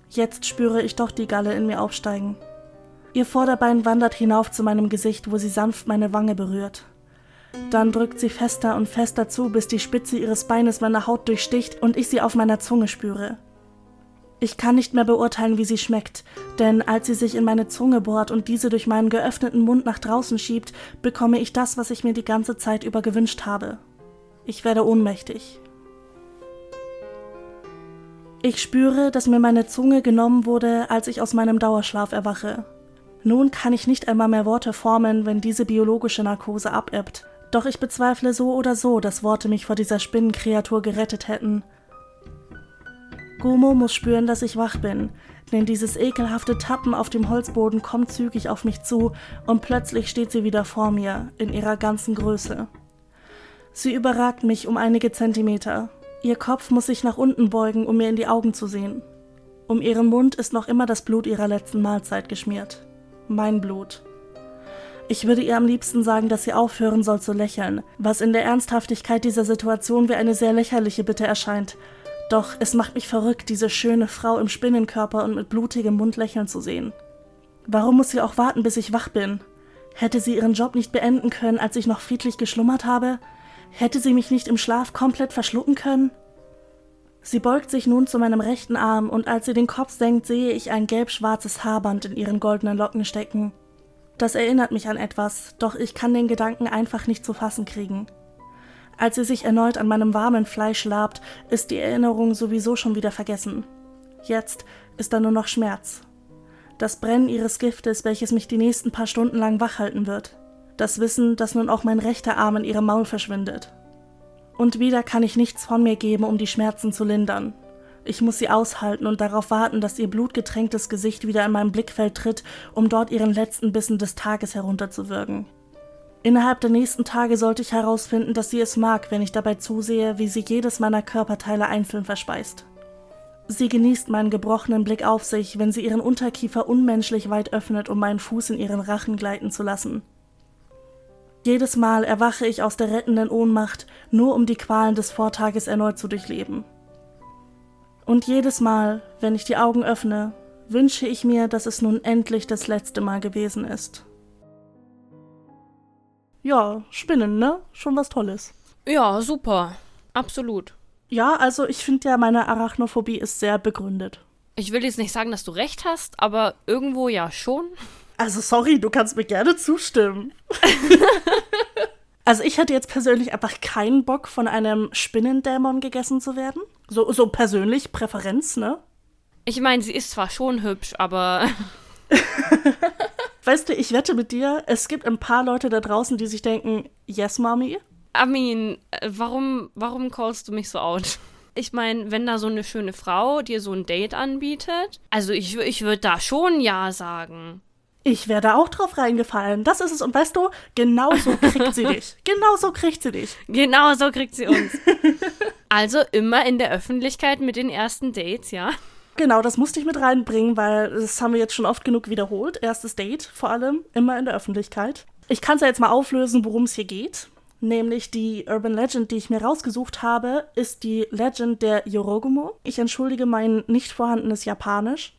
Jetzt spüre ich doch die Galle in mir aufsteigen. Ihr Vorderbein wandert hinauf zu meinem Gesicht, wo sie sanft meine Wange berührt. Dann drückt sie fester und fester zu, bis die Spitze ihres Beines meine Haut durchsticht und ich sie auf meiner Zunge spüre. Ich kann nicht mehr beurteilen, wie sie schmeckt, denn als sie sich in meine Zunge bohrt und diese durch meinen geöffneten Mund nach draußen schiebt, bekomme ich das, was ich mir die ganze Zeit über gewünscht habe. Ich werde ohnmächtig. Ich spüre, dass mir meine Zunge genommen wurde, als ich aus meinem Dauerschlaf erwache. Nun kann ich nicht einmal mehr Worte formen, wenn diese biologische Narkose abebbt, Doch ich bezweifle so oder so, dass Worte mich vor dieser Spinnenkreatur gerettet hätten. Gumo muss spüren, dass ich wach bin, denn dieses ekelhafte Tappen auf dem Holzboden kommt zügig auf mich zu und plötzlich steht sie wieder vor mir, in ihrer ganzen Größe. Sie überragt mich um einige Zentimeter. Ihr Kopf muss sich nach unten beugen, um mir in die Augen zu sehen. Um ihren Mund ist noch immer das Blut ihrer letzten Mahlzeit geschmiert. Mein Blut. Ich würde ihr am liebsten sagen, dass sie aufhören soll zu lächeln, was in der Ernsthaftigkeit dieser Situation wie eine sehr lächerliche Bitte erscheint. Doch es macht mich verrückt, diese schöne Frau im Spinnenkörper und mit blutigem Mund lächeln zu sehen. Warum muss sie auch warten, bis ich wach bin? Hätte sie ihren Job nicht beenden können, als ich noch friedlich geschlummert habe? Hätte sie mich nicht im Schlaf komplett verschlucken können? Sie beugt sich nun zu meinem rechten Arm, und als sie den Kopf senkt, sehe ich ein gelb-schwarzes Haarband in ihren goldenen Locken stecken. Das erinnert mich an etwas, doch ich kann den Gedanken einfach nicht zu fassen kriegen. Als sie sich erneut an meinem warmen Fleisch labt, ist die Erinnerung sowieso schon wieder vergessen. Jetzt ist da nur noch Schmerz. Das Brennen ihres Giftes, welches mich die nächsten paar Stunden lang wach halten wird. Das Wissen, dass nun auch mein rechter Arm in ihrem Maul verschwindet. Und wieder kann ich nichts von mir geben, um die Schmerzen zu lindern. Ich muss sie aushalten und darauf warten, dass ihr blutgetränktes Gesicht wieder in mein Blickfeld tritt, um dort ihren letzten Bissen des Tages herunterzuwürgen. Innerhalb der nächsten Tage sollte ich herausfinden, dass sie es mag, wenn ich dabei zusehe, wie sie jedes meiner Körperteile einzeln verspeist. Sie genießt meinen gebrochenen Blick auf sich, wenn sie ihren Unterkiefer unmenschlich weit öffnet, um meinen Fuß in ihren Rachen gleiten zu lassen. Jedes Mal erwache ich aus der rettenden Ohnmacht, nur um die Qualen des Vortages erneut zu durchleben. Und jedes Mal, wenn ich die Augen öffne, wünsche ich mir, dass es nun endlich das letzte Mal gewesen ist. Ja, Spinnen, ne? Schon was Tolles. Ja, super. Absolut. Ja, also ich finde ja, meine Arachnophobie ist sehr begründet. Ich will jetzt nicht sagen, dass du recht hast, aber irgendwo ja schon. Also sorry, du kannst mir gerne zustimmen. also ich hätte jetzt persönlich einfach keinen Bock, von einem Spinnendämon gegessen zu werden. So, so persönlich, Präferenz, ne? Ich meine, sie ist zwar schon hübsch, aber. weißt du, ich wette mit dir, es gibt ein paar Leute da draußen, die sich denken, yes, Mommy. I mean, äh, warum, warum callst du mich so out? Ich meine, wenn da so eine schöne Frau dir so ein Date anbietet, also ich, ich würde da schon Ja sagen. Ich wäre da auch drauf reingefallen. Das ist es. Und weißt du, genau so kriegt sie dich. Genau so kriegt sie dich. Genau so kriegt sie uns. also immer in der Öffentlichkeit mit den ersten Dates, ja? Genau, das musste ich mit reinbringen, weil das haben wir jetzt schon oft genug wiederholt. Erstes Date vor allem, immer in der Öffentlichkeit. Ich kann es ja jetzt mal auflösen, worum es hier geht. Nämlich die Urban Legend, die ich mir rausgesucht habe, ist die Legend der Yorogumo. Ich entschuldige mein nicht vorhandenes Japanisch.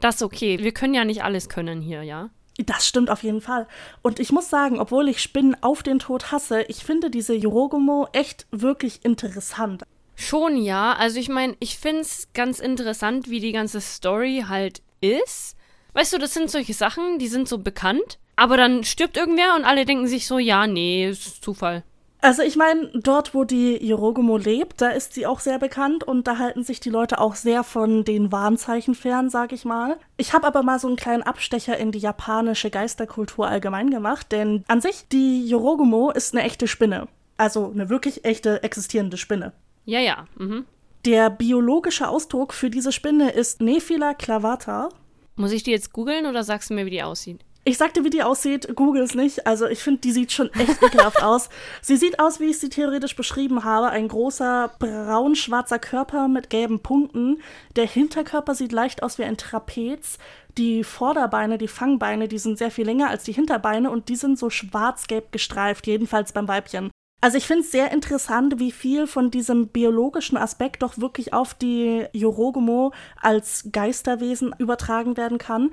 Das ist okay. Wir können ja nicht alles können hier, ja? Das stimmt auf jeden Fall. Und ich muss sagen, obwohl ich Spinnen auf den Tod hasse, ich finde diese Yorogomo echt wirklich interessant. Schon ja. Also ich meine, ich finde es ganz interessant, wie die ganze Story halt ist. Weißt du, das sind solche Sachen, die sind so bekannt. Aber dann stirbt irgendwer und alle denken sich so, ja, nee, ist Zufall. Also ich meine, dort, wo die Yorogomo lebt, da ist sie auch sehr bekannt und da halten sich die Leute auch sehr von den Warnzeichen fern, sag ich mal. Ich habe aber mal so einen kleinen Abstecher in die japanische Geisterkultur allgemein gemacht, denn an sich, die Yorogomo ist eine echte Spinne. Also eine wirklich echte existierende Spinne. Ja, ja. Mhm. Der biologische Ausdruck für diese Spinne ist Nephila clavata. Muss ich die jetzt googeln oder sagst du mir, wie die aussieht? Ich sagte, wie die aussieht, google es nicht. Also ich finde, die sieht schon echt ekelhaft aus. Sie sieht aus, wie ich sie theoretisch beschrieben habe. Ein großer braun-schwarzer Körper mit gelben Punkten. Der Hinterkörper sieht leicht aus wie ein Trapez. Die Vorderbeine, die Fangbeine, die sind sehr viel länger als die Hinterbeine und die sind so schwarz-gelb gestreift, jedenfalls beim Weibchen. Also ich finde es sehr interessant, wie viel von diesem biologischen Aspekt doch wirklich auf die Yorogomo als Geisterwesen übertragen werden kann.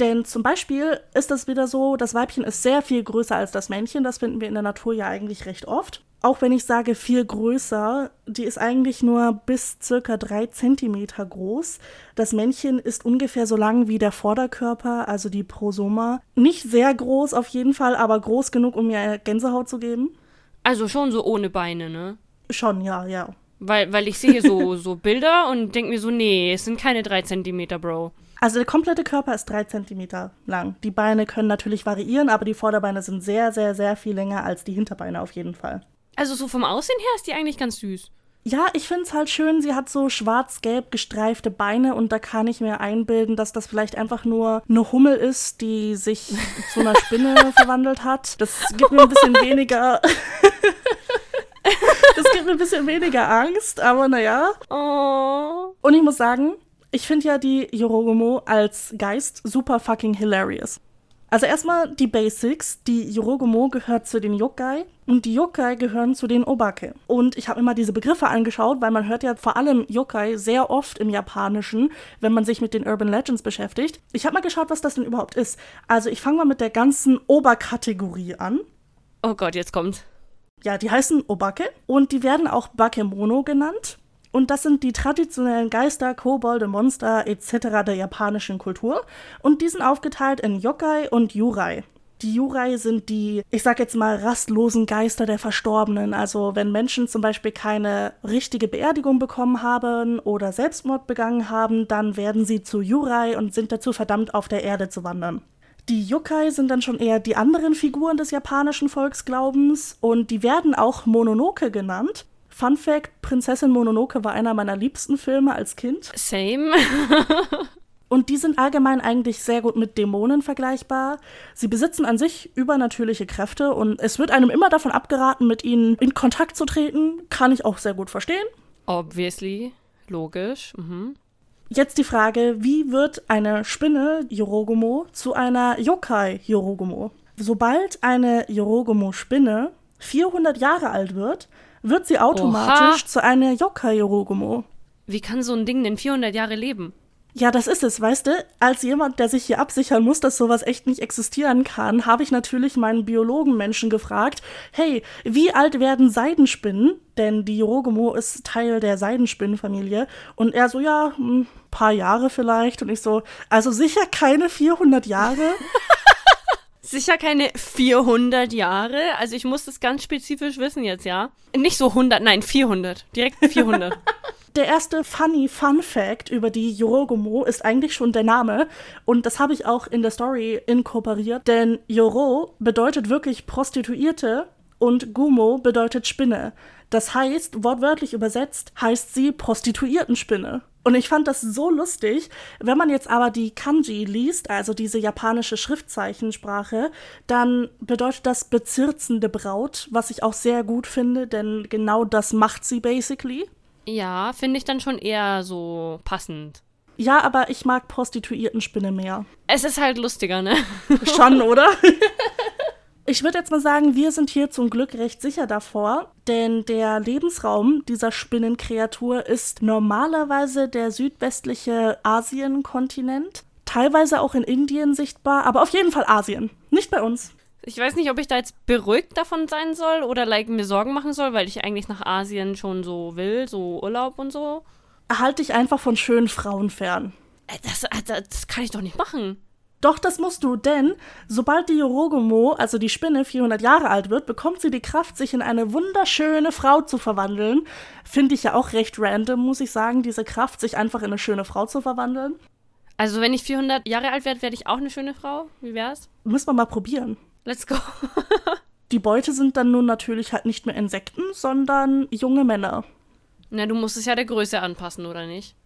Denn zum Beispiel ist es wieder so, das Weibchen ist sehr viel größer als das Männchen. Das finden wir in der Natur ja eigentlich recht oft. Auch wenn ich sage viel größer, die ist eigentlich nur bis circa drei Zentimeter groß. Das Männchen ist ungefähr so lang wie der Vorderkörper, also die Prosoma. Nicht sehr groß auf jeden Fall, aber groß genug, um mir Gänsehaut zu geben. Also schon so ohne Beine, ne? Schon, ja, ja. Weil, weil ich sehe so, so Bilder und denke mir so, nee, es sind keine drei Zentimeter, Bro. Also der komplette Körper ist drei Zentimeter lang. Die Beine können natürlich variieren, aber die Vorderbeine sind sehr, sehr, sehr viel länger als die Hinterbeine auf jeden Fall. Also so vom Aussehen her ist die eigentlich ganz süß. Ja, ich finde es halt schön, sie hat so schwarz-gelb gestreifte Beine und da kann ich mir einbilden, dass das vielleicht einfach nur eine Hummel ist, die sich zu einer Spinne verwandelt hat. Das gibt mir ein bisschen weniger. das gibt mir ein bisschen weniger Angst, aber naja. Oh. Und ich muss sagen, ich finde ja die Yorogomo als Geist super fucking hilarious. Also erstmal die Basics. Die Yorogomo gehört zu den Yokai und die Yokai gehören zu den Obake. Und ich habe mir mal diese Begriffe angeschaut, weil man hört ja vor allem Yokai sehr oft im Japanischen, wenn man sich mit den Urban Legends beschäftigt. Ich habe mal geschaut, was das denn überhaupt ist. Also ich fange mal mit der ganzen Oberkategorie an. Oh Gott, jetzt kommt. Ja, die heißen Obake und die werden auch Bakemono genannt. Und das sind die traditionellen Geister, Kobolde, Monster etc. der japanischen Kultur. Und die sind aufgeteilt in Yokai und Yurai. Die Yurai sind die, ich sag jetzt mal, rastlosen Geister der Verstorbenen. Also wenn Menschen zum Beispiel keine richtige Beerdigung bekommen haben oder Selbstmord begangen haben, dann werden sie zu Yurai und sind dazu verdammt, auf der Erde zu wandern. Die Yokai sind dann schon eher die anderen Figuren des japanischen Volksglaubens und die werden auch Mononoke genannt. Fun Fact: Prinzessin Mononoke war einer meiner liebsten Filme als Kind. Same. Und die sind allgemein eigentlich sehr gut mit Dämonen vergleichbar. Sie besitzen an sich übernatürliche Kräfte und es wird einem immer davon abgeraten, mit ihnen in Kontakt zu treten. Kann ich auch sehr gut verstehen. Obviously. Logisch. Mhm. Jetzt die Frage, wie wird eine Spinne Yorogomo zu einer Yokai Yorogomo? Sobald eine Yorogomo-Spinne 400 Jahre alt wird, wird sie automatisch Oha. zu einer Yokai Yorogomo. Wie kann so ein Ding denn 400 Jahre leben? Ja, das ist es, weißt du? Als jemand, der sich hier absichern muss, dass sowas echt nicht existieren kann, habe ich natürlich meinen Biologenmenschen gefragt, hey, wie alt werden Seidenspinnen? Denn die Yorogomo ist Teil der Seidenspinnenfamilie. Und er so, ja, ein paar Jahre vielleicht. Und ich so, also sicher keine 400 Jahre? Sicher keine 400 Jahre. Also ich muss das ganz spezifisch wissen jetzt, ja? Nicht so 100, nein, 400. Direkt 400. Der erste funny Fun Fact über die Yorogomo ist eigentlich schon der Name. Und das habe ich auch in der Story inkorporiert. Denn Yoro bedeutet wirklich Prostituierte und Gumo bedeutet Spinne. Das heißt, wortwörtlich übersetzt, heißt sie Prostituiertenspinne. Und ich fand das so lustig. Wenn man jetzt aber die Kanji liest, also diese japanische Schriftzeichensprache, dann bedeutet das bezirzende Braut, was ich auch sehr gut finde, denn genau das macht sie basically. ja, finde ich dann schon eher so passend. Ja, aber ich mag Prostituiertenspinne mehr. Es ist halt lustiger, ne? Schon, oder? Ich würde jetzt mal sagen, wir sind hier zum Glück recht sicher davor, denn der Lebensraum dieser Spinnenkreatur ist normalerweise der südwestliche Asienkontinent, teilweise auch in Indien sichtbar, aber auf jeden Fall Asien, nicht bei uns. Ich weiß nicht, ob ich da jetzt beruhigt davon sein soll oder like mir Sorgen machen soll, weil ich eigentlich nach Asien schon so will, so Urlaub und so. Halt dich einfach von schönen Frauen fern. Äh, Das, äh, das kann ich doch nicht machen. Doch, das musst du, denn sobald die Yorogomo, also die Spinne, 400 Jahre alt wird, bekommt sie die Kraft, sich in eine wunderschöne Frau zu verwandeln. Finde ich ja auch recht random, muss ich sagen, diese Kraft, sich einfach in eine schöne Frau zu verwandeln. Also wenn ich 400 Jahre alt werde, werde ich auch eine schöne Frau. Wie wär's? Müssen wir mal probieren. Let's go. Die Beute sind dann nun natürlich halt nicht mehr Insekten, sondern junge Männer. Na, du musst es ja der Größe anpassen, oder nicht?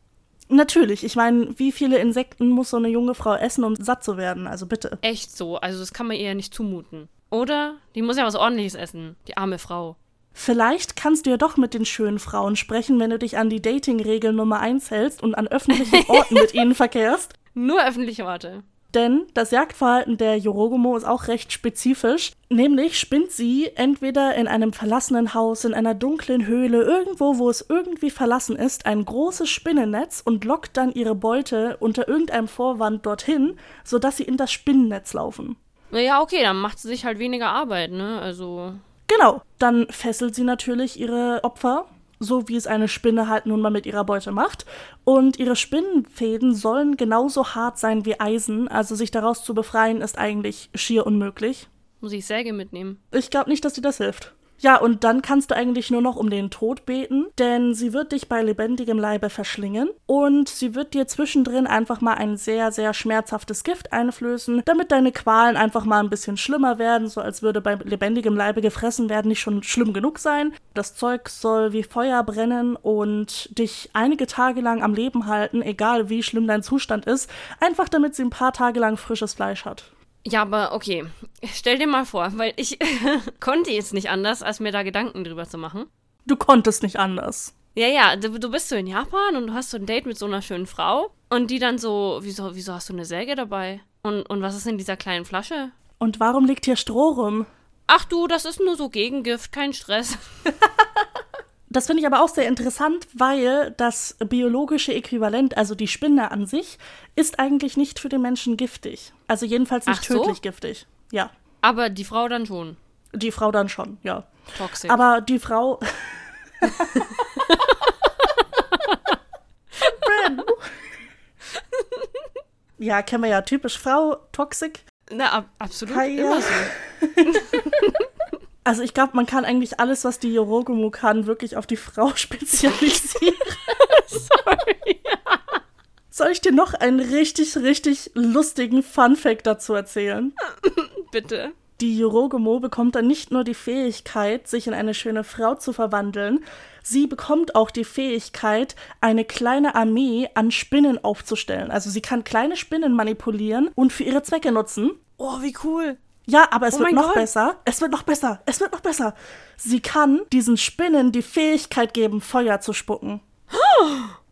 Natürlich, ich meine, wie viele Insekten muss so eine junge Frau essen, um satt zu werden? Also bitte. Echt so. Also das kann man ihr ja nicht zumuten. Oder? Die muss ja was ordentliches essen. Die arme Frau. Vielleicht kannst du ja doch mit den schönen Frauen sprechen, wenn du dich an die Dating-Regel Nummer 1 hältst und an öffentlichen Orten mit ihnen verkehrst. Nur öffentliche Orte. Denn das Jagdverhalten der Yorogomo ist auch recht spezifisch. Nämlich spinnt sie entweder in einem verlassenen Haus, in einer dunklen Höhle, irgendwo, wo es irgendwie verlassen ist, ein großes Spinnennetz und lockt dann ihre Beute unter irgendeinem Vorwand dorthin, sodass sie in das Spinnennetz laufen. Ja, okay, dann macht sie sich halt weniger Arbeit, ne? Also. Genau, dann fesselt sie natürlich ihre Opfer, so wie es eine Spinne halt nun mal mit ihrer Beute macht. Und ihre Spinnenfäden sollen genauso hart sein wie Eisen, also sich daraus zu befreien ist eigentlich schier unmöglich. Muss ich Säge mitnehmen. Ich glaube nicht, dass dir das hilft. Ja, und dann kannst du eigentlich nur noch um den Tod beten, denn sie wird dich bei lebendigem Leibe verschlingen und sie wird dir zwischendrin einfach mal ein sehr, sehr schmerzhaftes Gift einflößen, damit deine Qualen einfach mal ein bisschen schlimmer werden, so als würde bei lebendigem Leibe gefressen werden nicht schon schlimm genug sein. Das Zeug soll wie Feuer brennen und dich einige Tage lang am Leben halten, egal wie schlimm dein Zustand ist, einfach damit sie ein paar Tage lang frisches Fleisch hat. Ja, aber okay. Stell dir mal vor, weil ich konnte jetzt nicht anders, als mir da Gedanken drüber zu machen. Du konntest nicht anders. Ja, ja, du, du bist so in Japan und du hast so ein Date mit so einer schönen Frau und die dann so, wieso, wieso hast du eine Säge dabei? Und, und was ist in dieser kleinen Flasche? Und warum liegt hier Stroh rum? Ach du, das ist nur so Gegengift, kein Stress. Das finde ich aber auch sehr interessant, weil das biologische Äquivalent, also die Spinne an sich, ist eigentlich nicht für den Menschen giftig. Also jedenfalls nicht Ach so? tödlich giftig. Ja. Aber die Frau dann schon. Die Frau dann schon, ja. Toxisch. Aber die Frau. Ben. ja, kennen wir ja typisch Frau, Toxik. Na, ab, absolut ja. immer so. Also ich glaube, man kann eigentlich alles, was die Yorogumo kann, wirklich auf die Frau spezialisieren. Sorry. Soll ich dir noch einen richtig, richtig lustigen Fun-Fact dazu erzählen? Bitte. Die Yorogumo bekommt dann nicht nur die Fähigkeit, sich in eine schöne Frau zu verwandeln, sie bekommt auch die Fähigkeit, eine kleine Armee an Spinnen aufzustellen. Also sie kann kleine Spinnen manipulieren und für ihre Zwecke nutzen. Oh, wie cool. Ja, aber es Oh wird noch Gott. besser. Es wird noch besser. Es wird noch besser. Sie kann diesen Spinnen die Fähigkeit geben, Feuer zu spucken.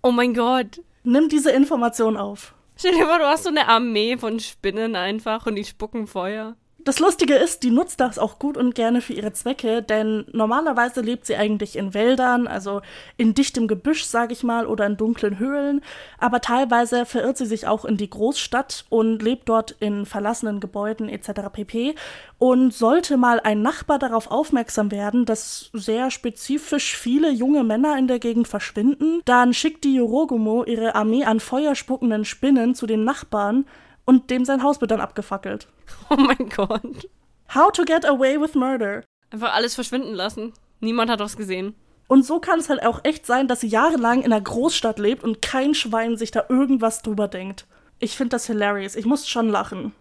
Oh mein Gott. Nimm diese Information auf. Stell dir vor, du hast so eine Armee von Spinnen einfach und die spucken Feuer. Das Lustige ist, die nutzt das auch gut und gerne für ihre Zwecke, denn normalerweise lebt sie eigentlich in Wäldern, also in dichtem Gebüsch, sage ich mal, oder in dunklen Höhlen, aber teilweise verirrt sie sich auch in die Großstadt und lebt dort in verlassenen Gebäuden etc. pp. Und sollte mal ein Nachbar darauf aufmerksam werden, dass sehr spezifisch viele junge Männer in der Gegend verschwinden, dann schickt die Yorogumo ihre Armee an feuerspuckenden Spinnen zu dem Nachbarn und dem sein Haus wird dann abgefackelt. Oh mein Gott. How to get away with murder. Einfach alles verschwinden lassen. Niemand hat was gesehen. Und so kann es halt auch echt sein, dass sie jahrelang in einer Großstadt lebt und kein Schwein sich da irgendwas drüber denkt. Ich finde das hilarious. Ich muss schon lachen.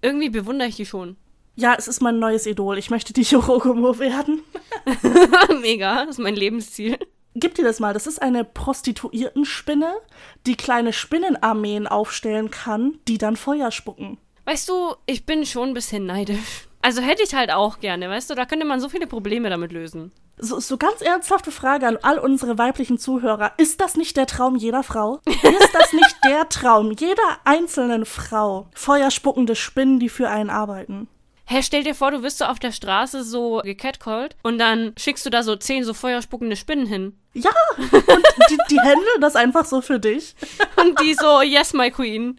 Irgendwie bewundere ich die schon. Ja, es ist mein neues Idol. Ich möchte die Yorogumo werden. Mega, das ist mein Lebensziel. Gib dir das mal. Das ist eine Prostituiertenspinne, die kleine Spinnenarmeen aufstellen kann, die dann Feuer spucken. Weißt du, ich bin schon ein bisschen neidisch. Also hätte ich halt auch gerne, weißt du, da könnte man so viele Probleme damit lösen. So, so ganz ernsthafte Frage an all unsere weiblichen Zuhörer. Ist das nicht der Traum jeder Frau? Ist das nicht der Traum jeder einzelnen Frau? Feuerspuckende Spinnen, die für einen arbeiten. Hä, stell dir vor, du wirst so auf der Straße so gecatcalled und dann schickst du da so zehn so feuerspuckende Spinnen hin. Ja, und die, die handeln das einfach so für dich. Und die so, yes, my queen.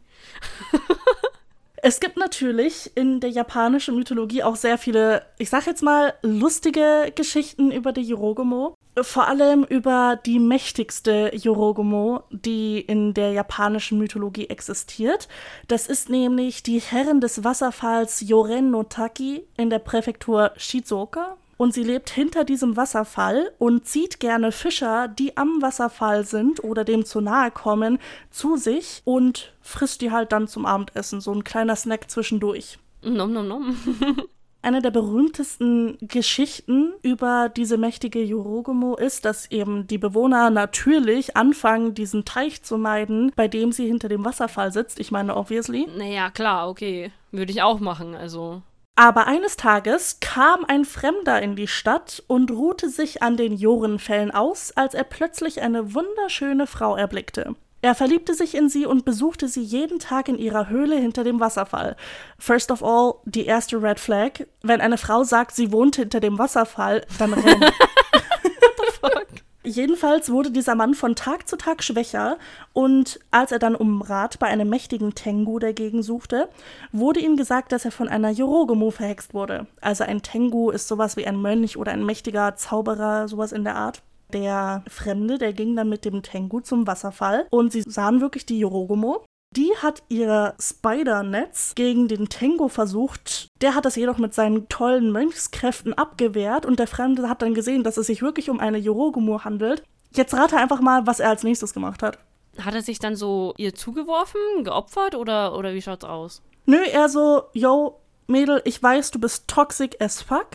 Es gibt natürlich in der japanischen Mythologie auch sehr viele, ich sag jetzt mal, lustige Geschichten über die Yorogumo. Vor allem über die mächtigste Yorogumo, die in der japanischen Mythologie existiert. Das ist nämlich die Herrin des Wasserfalls Yoren no Taki in der Präfektur Shizuoka. Und sie lebt hinter diesem Wasserfall und zieht gerne Fischer, die am Wasserfall sind oder dem zu nahe kommen, zu sich und frisst die halt dann zum Abendessen. So ein kleiner Snack zwischendurch. Nom, nom, nom. Eine der berühmtesten Geschichten über diese mächtige Yorogumo ist, dass eben die Bewohner natürlich anfangen, diesen Teich zu meiden, bei dem sie hinter dem Wasserfall sitzt. Ich meine, obviously. Naja, klar, okay. Würde ich auch machen, also. Aber eines Tages kam ein Fremder in die Stadt und ruhte sich an den Jorenfällen aus, als er plötzlich eine wunderschöne Frau erblickte. Er verliebte sich in sie und besuchte sie jeden Tag in ihrer Höhle hinter dem Wasserfall. First of all, die erste Red Flag. Wenn eine Frau sagt, sie wohnt hinter dem Wasserfall, dann renn. Fuck. Jedenfalls wurde dieser Mann von Tag zu Tag schwächer und als er dann um Rat bei einem mächtigen Tengu dagegen suchte, wurde ihm gesagt, dass er von einer Yorogumo verhext wurde. Also ein Tengu ist sowas wie ein Mönch oder ein mächtiger Zauberer, sowas in der Art. Der Fremde, der ging dann mit dem Tengu zum Wasserfall und sie sahen wirklich die Yorogumo. Die hat ihr Spider-Netz gegen den Tango versucht. Der hat das jedoch mit seinen tollen Mönchskräften abgewehrt und der Fremde hat dann gesehen, dass es sich wirklich um eine Yorogumo handelt. Jetzt rate einfach mal, was er als nächstes gemacht hat. Hat er sich dann so ihr zugeworfen, geopfert oder, oder wie schaut's aus? Nö, er so, yo, Mädel, ich weiß, du bist toxic as fuck,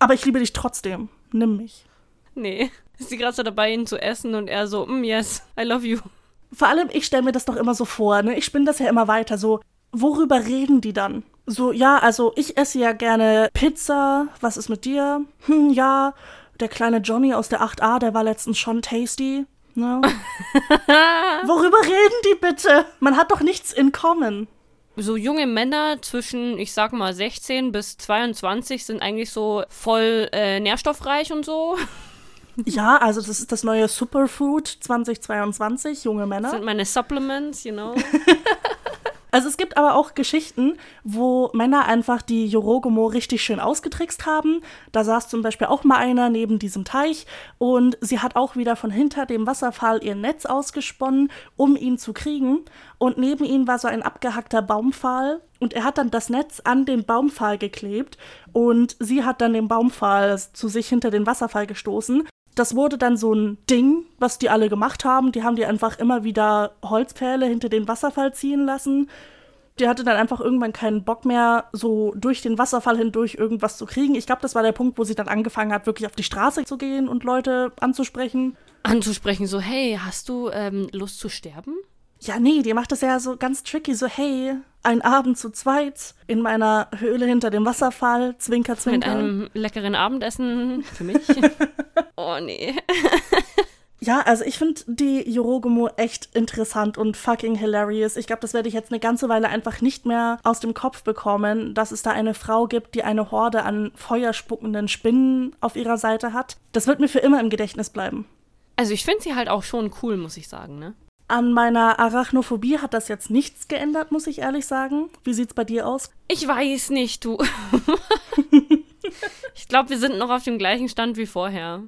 aber ich liebe dich trotzdem. Nimm mich. Nee. Ist sie gerade so dabei, ihn zu essen und er so, mm, yes, I love you. Vor allem, ich stelle mir das doch immer so vor, ne? Ich spinne das ja immer weiter. So, worüber reden die dann? So, ja, also ich esse ja gerne Pizza. Was ist mit dir? Hm, ja, der kleine Johnny aus der 8a, der war letztens schon tasty. Ne? worüber reden die bitte? Man hat doch nichts in common. So junge Männer zwischen, ich sag mal, 16 bis 22 sind eigentlich so voll äh, nährstoffreich und so. Ja, also das ist das neue Superfood 2022, junge Männer. Das sind meine Supplements, you know. Also es gibt aber auch Geschichten, wo Männer einfach die Yorogomo richtig schön ausgetrickst haben. Da saß zum Beispiel auch mal einer neben diesem Teich und sie hat auch wieder von hinter dem Wasserfall ihr Netz ausgesponnen, um ihn zu kriegen. Und neben ihm war so ein abgehackter Baumpfahl und er hat dann das Netz an den Baumpfahl geklebt und sie hat dann den Baumpfahl zu sich hinter den Wasserfall gestoßen das wurde dann so ein Ding, was die alle gemacht haben. Die haben die einfach immer wieder Holzpfähle hinter den Wasserfall ziehen lassen. Die hatte dann einfach irgendwann keinen Bock mehr, so durch den Wasserfall hindurch irgendwas zu kriegen. Ich glaube, das war der Punkt, wo sie dann angefangen hat, wirklich auf die Straße zu gehen und Leute anzusprechen. Anzusprechen, so, hey, hast du ähm, Lust zu sterben? Ja, nee, die macht das ja so ganz tricky, so, hey, ein Abend zu zweit in meiner Höhle hinter dem Wasserfall, zwinker, zwinker. Mit einem leckeren Abendessen für mich. oh, nee. Ja, also ich finde die Yorogumo echt interessant und fucking hilarious. Ich glaube, das werde ich jetzt eine ganze Weile einfach nicht mehr aus dem Kopf bekommen, dass es da eine Frau gibt, die eine Horde an feuerspuckenden Spinnen auf ihrer Seite hat. Das wird mir für immer im Gedächtnis bleiben. Also ich finde sie halt auch schon cool, muss ich sagen, ne? An meiner Arachnophobie hat das jetzt nichts geändert, muss ich ehrlich sagen. Wie sieht's bei dir aus? Ich weiß nicht, du. ich glaube, wir sind noch auf dem gleichen Stand wie vorher.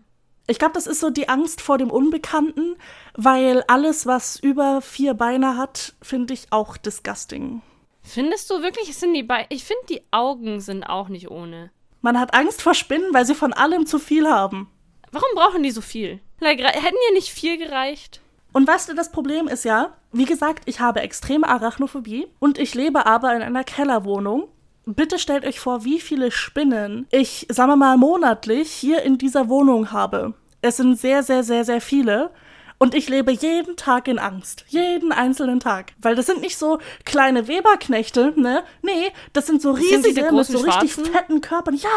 Ich glaube, das ist so die Angst vor dem Unbekannten, weil alles, was über vier Beine hat, finde ich auch disgusting. Findest du wirklich, es sind die Beine? Ich finde, die Augen sind auch nicht ohne. Man hat Angst vor Spinnen, weil sie von allem zu viel haben. Warum brauchen die so viel? Hätten dir nicht vier gereicht? Und weißt du, das Problem ist ja, wie gesagt, ich habe extreme Arachnophobie und ich lebe aber in einer Kellerwohnung. Bitte stellt euch vor, wie viele Spinnen ich, sagen wir mal, monatlich hier in dieser Wohnung habe. Es sind sehr, sehr, sehr, sehr viele. Und ich lebe jeden Tag in Angst. Jeden einzelnen Tag. Weil das sind nicht so kleine Weberknechte, ne? Nee, das sind so riesige, sind mit so richtig Schwarzen? fetten Körpern. Ja,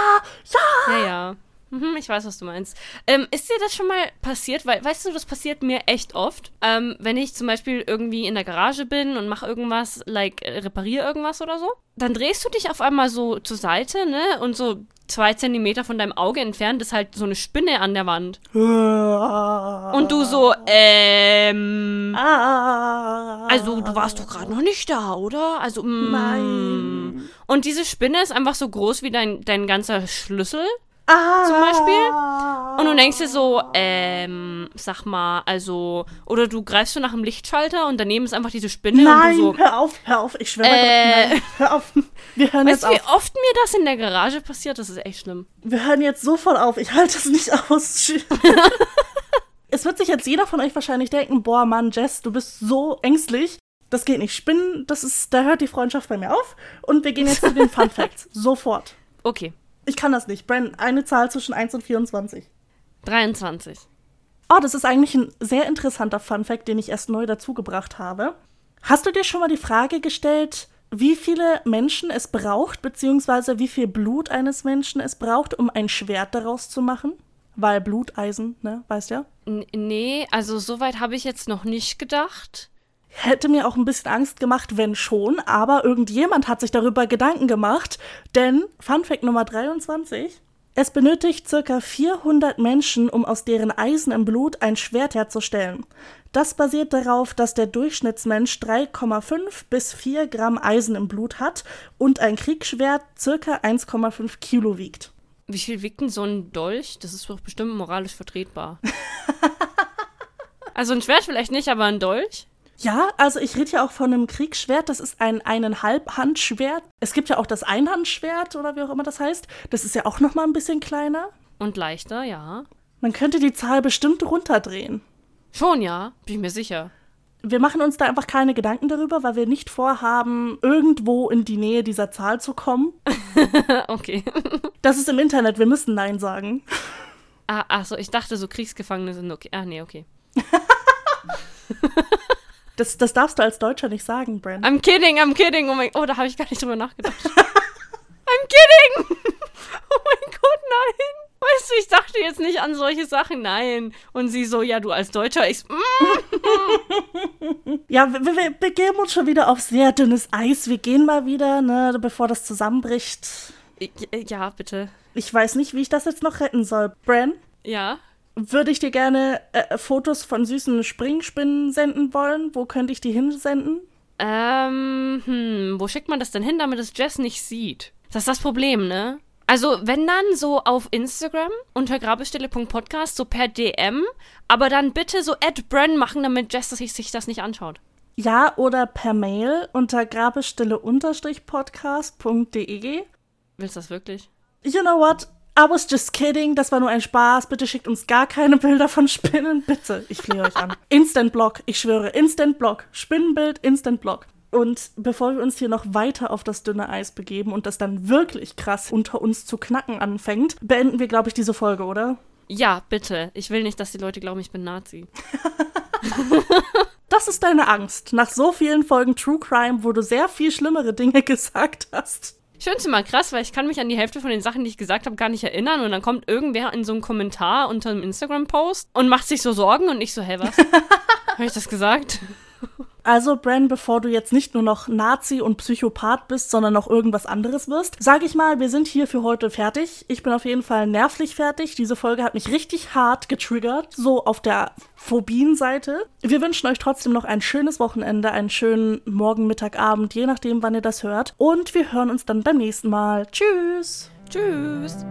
ja! Ja, ja. Mhm, ich weiß, was du meinst. Ähm, ist dir das schon mal passiert? Weil, weißt du, das passiert mir echt oft. Ähm, wenn ich zum Beispiel irgendwie in der Garage bin und mache irgendwas, like, äh, repariere irgendwas oder so, dann drehst du dich auf einmal so zur Seite, ne? Und so zwei Zentimeter von deinem Auge entfernt ist halt so eine Spinne an der Wand. Und du so, ähm. Also, du warst doch gerade noch nicht da, oder? Also, mm. Nein. Und diese Spinne ist einfach so groß wie dein, dein ganzer Schlüssel Ah. zum Beispiel. Und du denkst dir so, ähm, sag mal, also, oder du greifst so nach dem Lichtschalter und daneben ist einfach diese Spinne Nein, und du so. hör auf, hör auf. Ich schwöre Äh. Gott, nein. Hör auf. Wir hören Weißt jetzt du, wie auf. oft mir das in der Garage passiert? Das ist echt schlimm. Wir hören jetzt sofort auf. Ich halte es nicht aus. es wird sich jetzt jeder von euch wahrscheinlich denken, boah, Mann, Jess, du bist so ängstlich. Das geht nicht. Spinnen, das ist, da hört die Freundschaft bei mir auf. Und wir gehen jetzt zu den Fun Facts. Sofort. Okay, Ich kann das nicht. Brandon, eine Zahl zwischen 1 und 24. 23. Oh, das ist eigentlich ein sehr interessanter Fun Fact, den ich erst neu dazugebracht habe. Hast du dir schon mal die Frage gestellt, wie viele Menschen es braucht, beziehungsweise wie viel Blut eines Menschen es braucht, um ein Schwert daraus zu machen? Weil Bluteisen, ne, weißt ja? N nee, also soweit habe ich jetzt noch nicht gedacht. Hätte mir auch ein bisschen Angst gemacht, wenn schon, aber irgendjemand hat sich darüber Gedanken gemacht, denn Fun Fact Nummer 23. Es benötigt circa 400 Menschen, um aus deren Eisen im Blut ein Schwert herzustellen. Das basiert darauf, dass der Durchschnittsmensch 3,5 bis 4 Gramm Eisen im Blut hat und ein Kriegsschwert circa 1,5 Kilo wiegt. Wie viel wiegt denn so ein Dolch? Das ist doch bestimmt moralisch vertretbar. also ein Schwert vielleicht nicht, aber ein Dolch? Ja, also ich rede ja auch von einem Kriegsschwert. Das ist ein eineinhalb Handschwert. Es gibt ja auch das Einhandschwert oder wie auch immer das heißt. Das ist ja auch noch mal ein bisschen kleiner. Und leichter, ja. Man könnte die Zahl bestimmt runterdrehen. Schon, ja. Bin ich mir sicher. Wir machen uns da einfach keine Gedanken darüber, weil wir nicht vorhaben, irgendwo in die Nähe dieser Zahl zu kommen. okay. Das ist im Internet, wir müssen Nein sagen. Ah, ach so, ich dachte, so Kriegsgefangene sind okay. Ah, nee, okay. Das, das darfst du als Deutscher nicht sagen, Brent. I'm kidding, I'm kidding. Oh mein Oh, da habe ich gar nicht drüber nachgedacht. I'm kidding! Oh mein Gott, nein! Weißt du, ich dachte jetzt nicht an solche Sachen, nein. Und sie so, ja, du als Deutscher, ich. Mm. Ja, wir, wir begeben uns schon wieder auf sehr dünnes Eis. Wir gehen mal wieder, ne, bevor das zusammenbricht. Ja, bitte. Ich weiß nicht, wie ich das jetzt noch retten soll. Bran, Ja. Würde ich dir gerne äh, Fotos von süßen Springspinnen senden wollen. Wo könnte ich die hinsenden? Ähm, hm, wo schickt man das denn hin, damit es Jess nicht sieht? Das ist das Problem, ne? Also, wenn dann so auf Instagram unter grabestille.podcast, so per DM, aber dann bitte so Ad Bren machen, damit Jess sich, das nicht anschaut. Ja, oder per Mail unter grabestille-podcast.de. Willst du das wirklich? You know what? I was just kidding. Das war nur ein Spaß. Bitte schickt uns gar keine Bilder von Spinnen. Bitte. Ich flehe euch an. Instant Block. Ich schwöre. Instant Block. Spinnenbild, Instant Block. Und bevor wir uns hier noch weiter auf das dünne Eis begeben und das dann wirklich krass unter uns zu knacken anfängt, beenden wir, glaube ich, diese Folge, oder? Ja, bitte. Ich will nicht, dass die Leute glauben, ich bin Nazi. Das ist deine Angst. Nach so vielen Folgen True Crime, wo du sehr viel schlimmere Dinge gesagt hast. Ich finde es immer krass, weil ich kann mich an die Hälfte von den Sachen, die ich gesagt habe, gar nicht erinnern. Und dann kommt irgendwer in so einem Kommentar unter einem Instagram-Post und macht sich so Sorgen und ich so, hä, was? Habe ich das gesagt? Also, Bran, bevor du jetzt nicht nur noch Nazi und Psychopath bist, sondern noch irgendwas anderes wirst, sage ich mal, wir sind hier für heute fertig. Ich bin auf jeden Fall nervlich fertig. Diese Folge hat mich richtig hart getriggert, so auf der Phobien-Seite. Wir wünschen euch trotzdem noch ein schönes Wochenende, einen schönen Morgen, Mittag, Abend, je nachdem, wann ihr das hört. Und wir hören uns dann beim nächsten Mal. Tschüss! Tschüss!